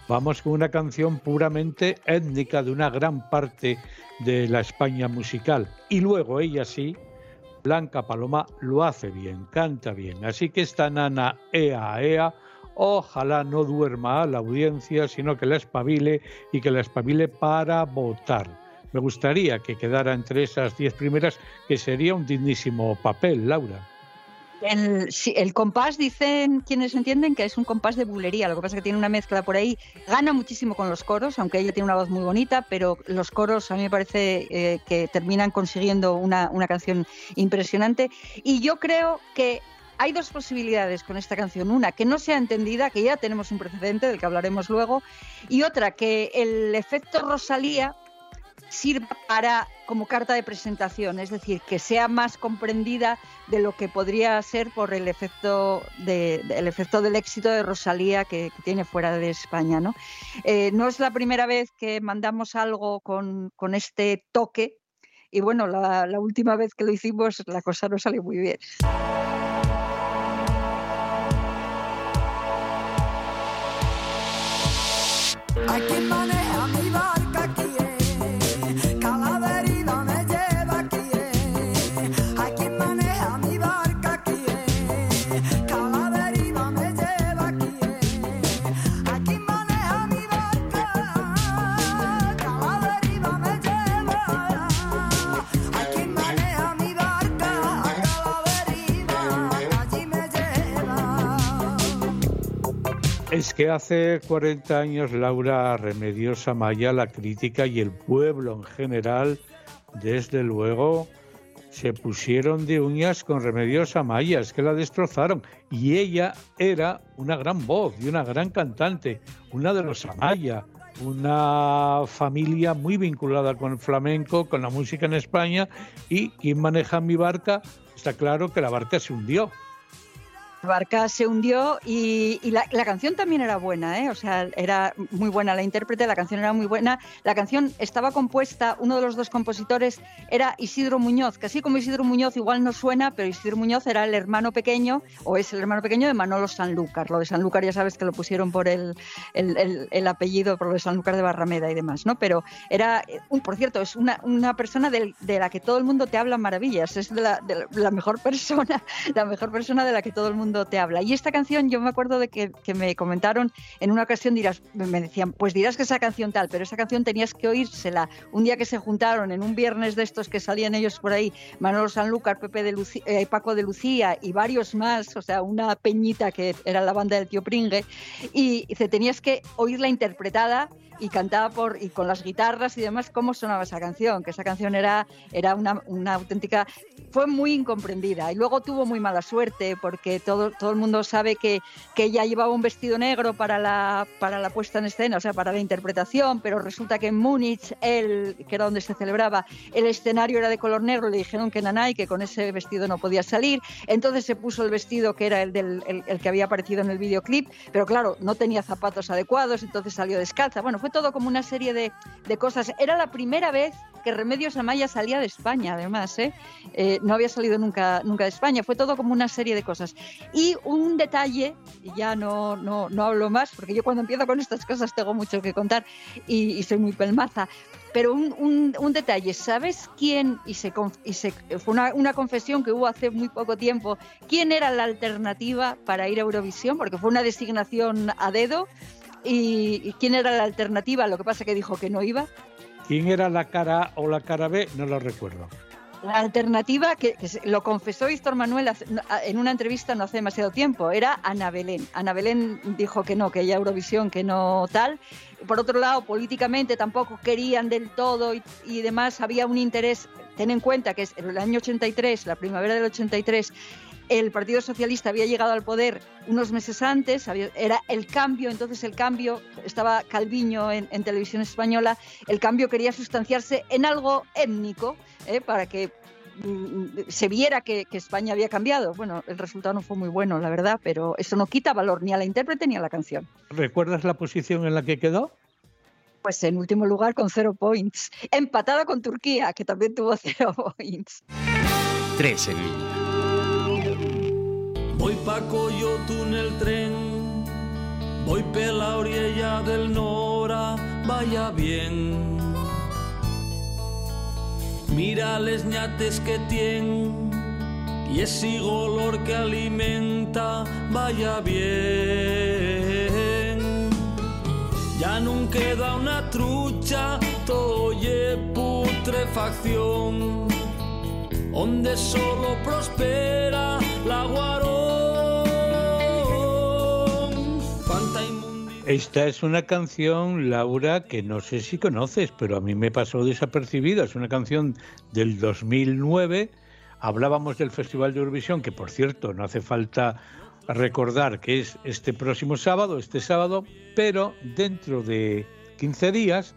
Vamos con una canción puramente étnica de una gran parte de la España musical. Y luego ella sí, Blanca Paloma, lo hace bien, canta bien. Así que esta nana ea ea, ojalá no duerma a la audiencia, sino que la espabile y que la espabile para votar. Me gustaría que quedara entre esas diez primeras, que sería un dignísimo papel, Laura. El, compás, dicen quienes entienden que es un compás de bulería, lo que pasa es que tiene una mezcla por ahí, gana muchísimo con los coros, aunque ella tiene una voz muy bonita, pero los coros a mí me parece eh, que terminan consiguiendo una, una canción impresionante y yo creo que hay dos posibilidades con esta canción. Una, que no sea entendida, que ya tenemos un precedente del que hablaremos luego, y otra, que el efecto Rosalía sirva para como carta de presentación, es decir, que sea más comprendida de lo que podría ser por el efecto, de, del éxito de Rosalía que, tiene fuera de España. ¿no? Eh, no es la primera vez que mandamos algo con, este toque y bueno, la, última vez que lo hicimos la cosa no salió muy bien. Es que hace 40 años Laura Remediosa Maya, la crítica y el pueblo en general, desde luego, se pusieron de uñas con Remediosa Maya, es que la destrozaron. Y ella era una gran voz y una gran cantante, una de los Amaya, una familia muy vinculada con el flamenco, con la música en España. Y quien maneja mi barca, está claro que la barca se hundió. Barca se hundió y, y la, canción también era buena, ¿eh? o sea, era muy buena la intérprete, la canción era muy buena. La canción estaba compuesta, uno de los dos compositores era Isidro Muñoz, que así como Isidro Muñoz igual no suena, pero Isidro Muñoz era el hermano pequeño, o es el hermano pequeño de Manolo Sanlúcar. Lo de Sanlúcar ya sabes que lo pusieron por el, el, el- el apellido, por lo de Sanlúcar de Barrameda y demás, ¿no? Pero era, un, por cierto, es una, una persona de la que todo el mundo te habla maravillas, es de la, de la mejor persona, la mejor persona de la que todo el mundo te habla. Y esta canción, yo me acuerdo de que, que me comentaron en una ocasión, dirás, me decían, pues dirás que esa canción tal, pero esa canción tenías que oírsela un día que se juntaron en un viernes de estos que salían ellos por ahí, Manolo Sanlúcar, Pepe de Luci- eh, Paco de Lucía y varios más, o sea, una peñita que era la banda del tío Pringue, y dice, tenías que oírla interpretada y cantada por y con las guitarras y demás cómo sonaba esa canción, que esa canción era, era una, una auténtica, fue muy incomprendida. Y luego tuvo muy mala suerte porque todo, todo el mundo sabe que, que ella llevaba un vestido negro para la, para la puesta en escena, o sea, para la interpretación, pero resulta que en Múnich, el, que era donde se celebraba, el escenario era de color negro, le dijeron que nanay, que con ese vestido no podía salir, entonces se puso el vestido que era el, del, el, el que había aparecido en el videoclip, pero claro, no tenía zapatos adecuados, entonces salió descalza, bueno, fue todo como una serie de, de cosas. Era la primera vez que Remedios Amaya salía de España, además, ¿eh? Eh, no había salido nunca, nunca de España, fue todo como una serie de cosas. Y un detalle, ya no, no, no hablo más, porque yo cuando empiezo con estas cosas tengo mucho que contar y, y soy muy pelmaza, pero un, un, un detalle, ¿sabes quién? Y, se, y se, fue una, una confesión que hubo hace muy poco tiempo, ¿quién era la alternativa para ir a Eurovisión? Porque fue una designación a dedo. ¿Y, y quién era la alternativa? Lo que pasa que dijo que no iba. ¿Quién era la cara A o la cara B? No lo recuerdo. La alternativa, que, lo confesó Víctor Manuel en una entrevista no hace demasiado tiempo, era Ana Belén. Ana Belén dijo que no, que ella Eurovisión, que no tal. Por otro lado, políticamente tampoco querían del todo y, y demás. Había un interés, ten en cuenta que es el año 83, la primavera del 83, el Partido Socialista había llegado al poder unos meses antes, había- era el cambio, entonces el cambio, estaba Calviño en, en televisión española, el cambio quería sustanciarse en algo étnico, ¿eh? para que mm, se viera que, que España había cambiado. Bueno, el resultado no fue muy bueno, la verdad, pero eso no quita valor ni a la intérprete ni a la canción. ¿Recuerdas la posición en la que quedó? Pues en último lugar con cero points, empatada con Turquía, que también tuvo cero points. Tres en línea. Voy pa Coyote en el tren, voy pe la orilla del Nora, vaya bien. Mira les ñates que tienen y ese olor que alimenta, vaya bien. Ya no queda una trucha, toye putrefacción, donde solo prospera la guarón. Esta es una canción, Laura, que no sé si conoces, pero a mí me pasó desapercibida. Es una canción del 2009. Hablábamos del Festival de Eurovisión, que por cierto no hace falta recordar que es este próximo sábado, este sábado, pero dentro de 15 días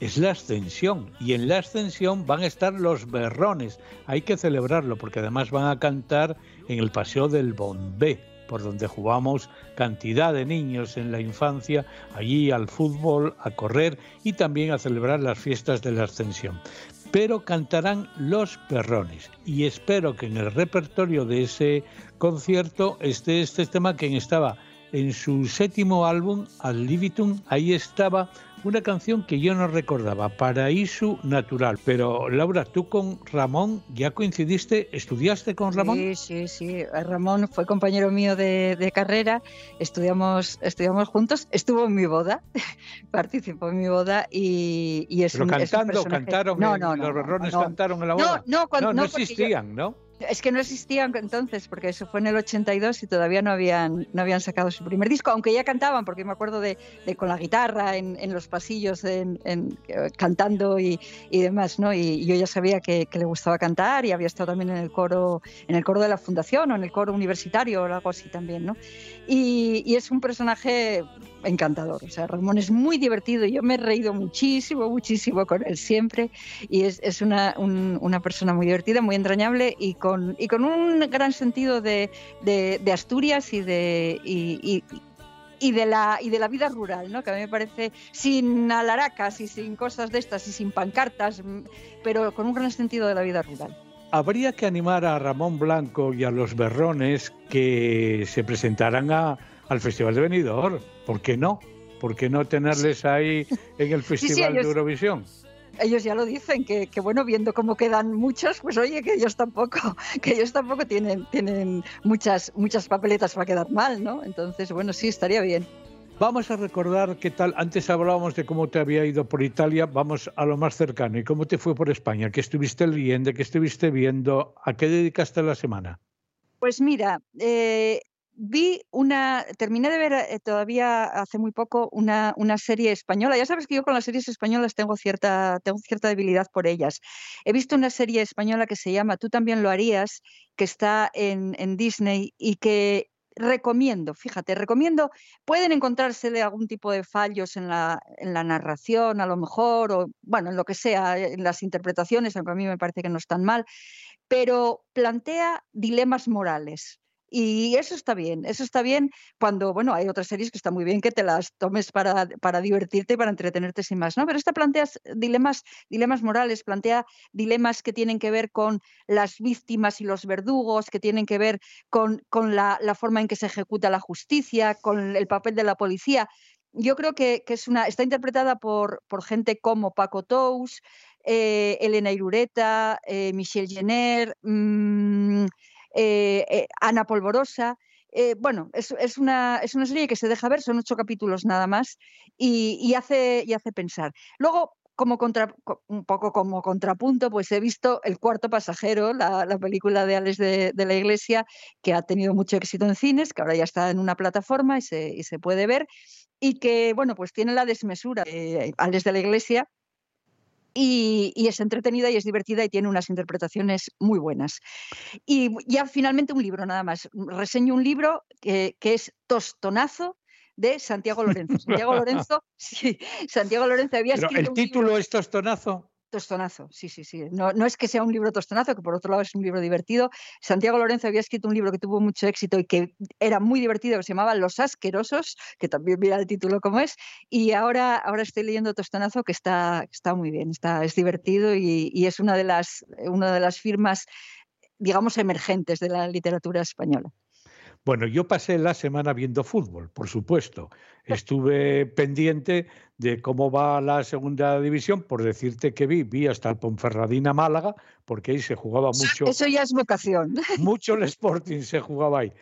es la ascensión y en la ascensión van a estar los berrones. Hay que celebrarlo porque además van a cantar en el Paseo del Bombé, por donde jugamos cantidad de niños en la infancia, allí al fútbol, a correr y también a celebrar las fiestas de la ascensión. Pero cantarán los perrones y espero que en el repertorio de ese concierto esté este tema que estaba en su séptimo álbum, Al Libitum, ahí estaba una canción que yo no recordaba, Paraíso Natural. Pero Laura, tú con Ramón ya coincidiste, ¿estudiaste con Ramón? Sí, sí, sí. Ramón fue compañero mío de, de carrera, estudiamos, estudiamos juntos, estuvo en mi boda, participó en mi boda y, y es Pero un, es un cantando, personaje- cantaron, No, en- no, no, los no, cantaron en la boda. no, cuando- no, no no, yo- existían, ¿no? Es que no existían entonces, porque eso fue en el 82 y todavía no habían, no habían sacado su primer disco, aunque ya cantaban, porque me acuerdo de, con la guitarra en, en los pasillos en- eh, cantando y, y demás, ¿no? Y, yo ya sabía que, que le gustaba cantar y había estado también en el coro, en el coro de la fundación o en el coro universitario o algo así también, ¿no? Y, y es un personaje encantador, o sea, Ramón es muy divertido, yo me he reído muchísimo, muchísimo con él siempre y es, una, un- una persona muy divertida, muy entrañable y con, y con un gran sentido de, de- Asturias y de, y, y- de la y de la vida rural, ¿no? Que a mí me parece sin alaracas y sin cosas de estas y sin pancartas, pero con un gran sentido de la vida rural. Habría que animar a Ramón Blanco y a los berrones que se presentaran a- al Festival de Benidorm. ¿Por qué no? ¿Por qué no tenerles ahí en el Festival de ellos- Eurovisión? Ellos ya lo dicen, que, que bueno, viendo cómo quedan muchos, pues oye, que ellos tampoco, que ellos tampoco tienen, tienen muchas, muchas papeletas para quedar mal, ¿no? Entonces, bueno, sí, estaría bien. Vamos a recordar qué tal. Antes hablábamos de cómo te había ido por Italia. Vamos a lo más cercano. ¿Y cómo te fue por España? ¿Qué estuviste leyendo? ¿Qué estuviste viendo? ¿A qué dedicaste la semana? Pues mira, eh, vi una, terminé de ver eh, todavía hace muy poco una, una serie española. Ya sabes que yo con las series españolas tengo cierta, tengo cierta debilidad por ellas. He visto una serie española que se llama Tú también lo harías, que está en, en Disney y que recomiendo, fíjate, recomiendo, pueden encontrársele algún tipo de fallos en la, en la narración, a lo mejor, o bueno, en lo que sea, en las interpretaciones, aunque a mí me parece que no están mal, pero plantea dilemas morales. Y eso está bien, eso está bien cuando, bueno, hay otras series que están muy bien que te las tomes para, para divertirte y para entretenerte sin más, ¿no? Pero esta plantea dilemas, dilemas morales, plantea dilemas que tienen que ver con las víctimas y los verdugos, que tienen que ver con, con la, la forma en que se ejecuta la justicia, con el papel de la policía. Yo creo que, que es una, está interpretada por, por gente como Paco Tous, eh, Elena Irureta, eh, Michelle Jenner, mm, Ana Polvorosa. eh, bueno, es, una, es una serie que se deja ver, son ocho capítulos nada más y, hace, y hace pensar. Luego, como un poco como contrapunto, pues he visto El cuarto pasajero, la, la película de Alex de, de la Iglesia, que ha tenido mucho éxito en cines, que ahora ya está en una plataforma y se, y se puede ver, y que, bueno, pues tiene la desmesura de Alex de la Iglesia, y, y es entretenida y es divertida y tiene unas interpretaciones muy buenas. Y ya finalmente un libro nada más. Reseño un libro que, que es Tostonazo de Santiago Lorenzo. Santiago Lorenzo, sí, Santiago Lorenzo había Pero escrito el un libro- título es Tostonazo. Tostonazo, sí, sí, sí. No, no es que sea un libro tostonazo, que por otro lado es un libro divertido. Santiago Lorenzo había escrito un libro que tuvo mucho éxito y que era muy divertido, que se llamaba Los Asquerosos, que también mira el título como es. Y ahora, ahora estoy leyendo Tostonazo, que está, está muy bien, está, es divertido y, y es una de, las, una de las firmas digamos, emergentes de la literatura española. Bueno, yo pasé la semana viendo fútbol, por supuesto. Estuve pendiente de cómo va la segunda división, por decirte que vi, vi hasta el Ponferradina Málaga, porque ahí se jugaba mucho. Eso ya es vocación. Mucho el Sporting se jugaba ahí.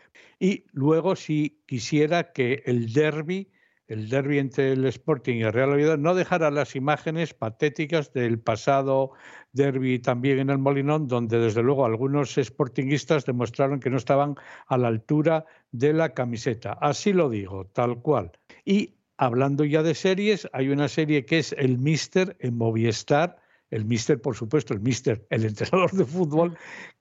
Y luego, si quisiera que el derby el derby entre el Sporting y el Real Oviedo, no dejara las imágenes patéticas del pasado derby también en el Molinón, donde desde luego algunos sportinguistas demostraron que no estaban a la altura de la camiseta. Así lo digo, tal cual. Y hablando ya de series, hay una serie que es El Mister en Movistar, el Mister, por supuesto, el Mister, el entrenador de fútbol,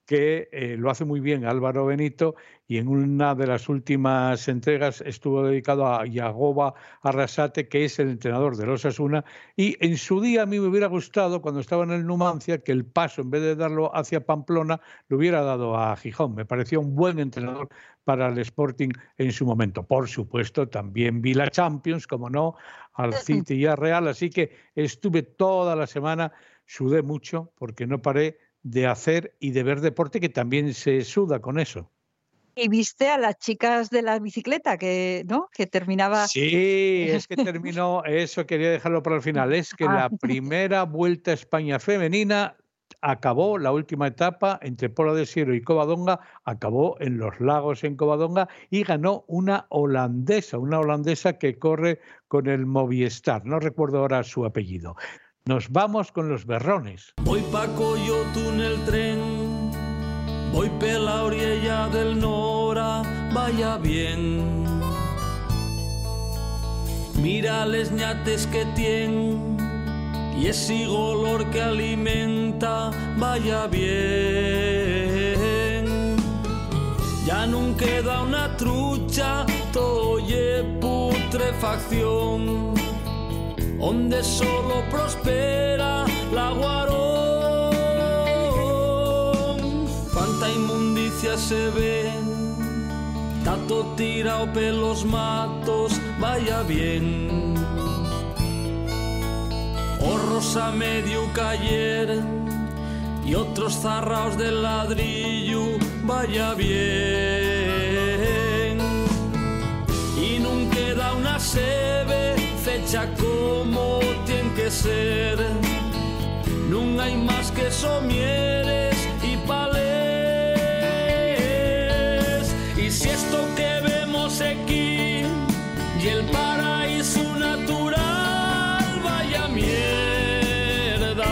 que eh, lo hace muy bien Álvaro Benito y en una de las últimas entregas estuvo dedicado a Yagoba Arrasate, que es el entrenador de los Asuna, y en su día a mí me hubiera gustado, cuando estaba en el Numancia, que el paso, en vez de darlo hacia Pamplona, lo hubiera dado a Gijón. Me parecía un buen entrenador para el Sporting en su momento. Por supuesto, también vi la Champions, como no, al City y al Real, así que estuve toda la semana, sudé mucho porque no paré de hacer y de ver deporte que también se suda con eso. Y viste a las chicas de la bicicleta que, ¿no? que terminaba. Sí, es que terminó, eso quería dejarlo para el final, es que Ah. la primera vuelta a España femenina acabó, la última etapa entre Pola de Siero y Covadonga, acabó en los lagos en Covadonga y ganó una holandesa, una holandesa que corre con el Movistar, no recuerdo ahora su apellido. Nos vamos con los berrones. Voy pa Coyote en el tren, voy per la orilla del Nora, vaya bien. Mira les ñates que tienen y ese olor que alimenta, vaya bien. Ya no queda una trucha, toye putrefacción donde solo prospera la guarón. Cuánta inmundicia se ve, tanto tirado pelos matos, vaya bien. Horros a medio cayer y otros zarraos de ladrillo, vaya bien. Y no queda una sebe fecha como tiene que ser. No hay más que somieres y palés. Y si esto que vemos aquí y el paraíso natural, vaya mierda.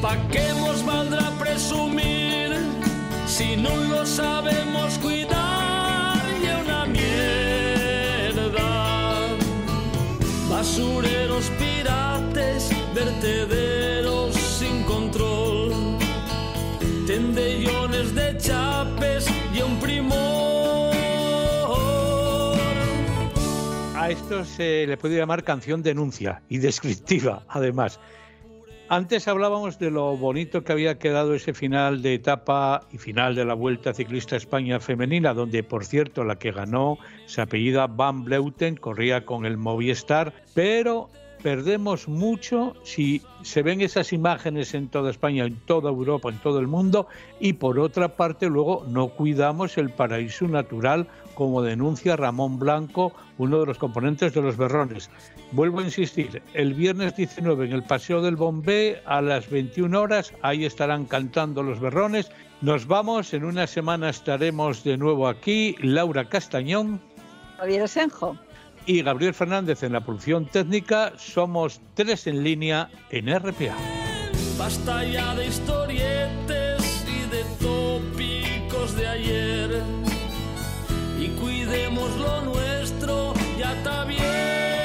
¿Pa' qué nos valdrá presumir si no lo sabemos cuidar? Basureros pirates, vertederos sin control, tendellones de chapes y un primor. A esto se le puede llamar canción denuncia y descriptiva, además. Antes hablábamos de lo bonito que había quedado ese final de etapa y final de la Vuelta Ciclista España Femenina, donde, por cierto, la que ganó se apellida Van Bleuten, corría con el Movistar, pero perdemos mucho si se ven esas imágenes en toda España, en toda Europa, en todo el mundo, y por otra parte luego no cuidamos el paraíso natural, como denuncia Ramón Blanco, uno de los componentes de los berrones. Vuelvo a insistir, el viernes 19 en el Paseo del Bombé a las 21 horas, ahí estarán cantando los berrones. Nos vamos, en una semana estaremos de nuevo aquí, Laura Castañón Javier Asenjo. y Gabriel Fernández en la producción técnica. Somos tres en línea en RPA. Basta ya de historietes y de tópicos de ayer cuidemos lo nuestro, ya está bien.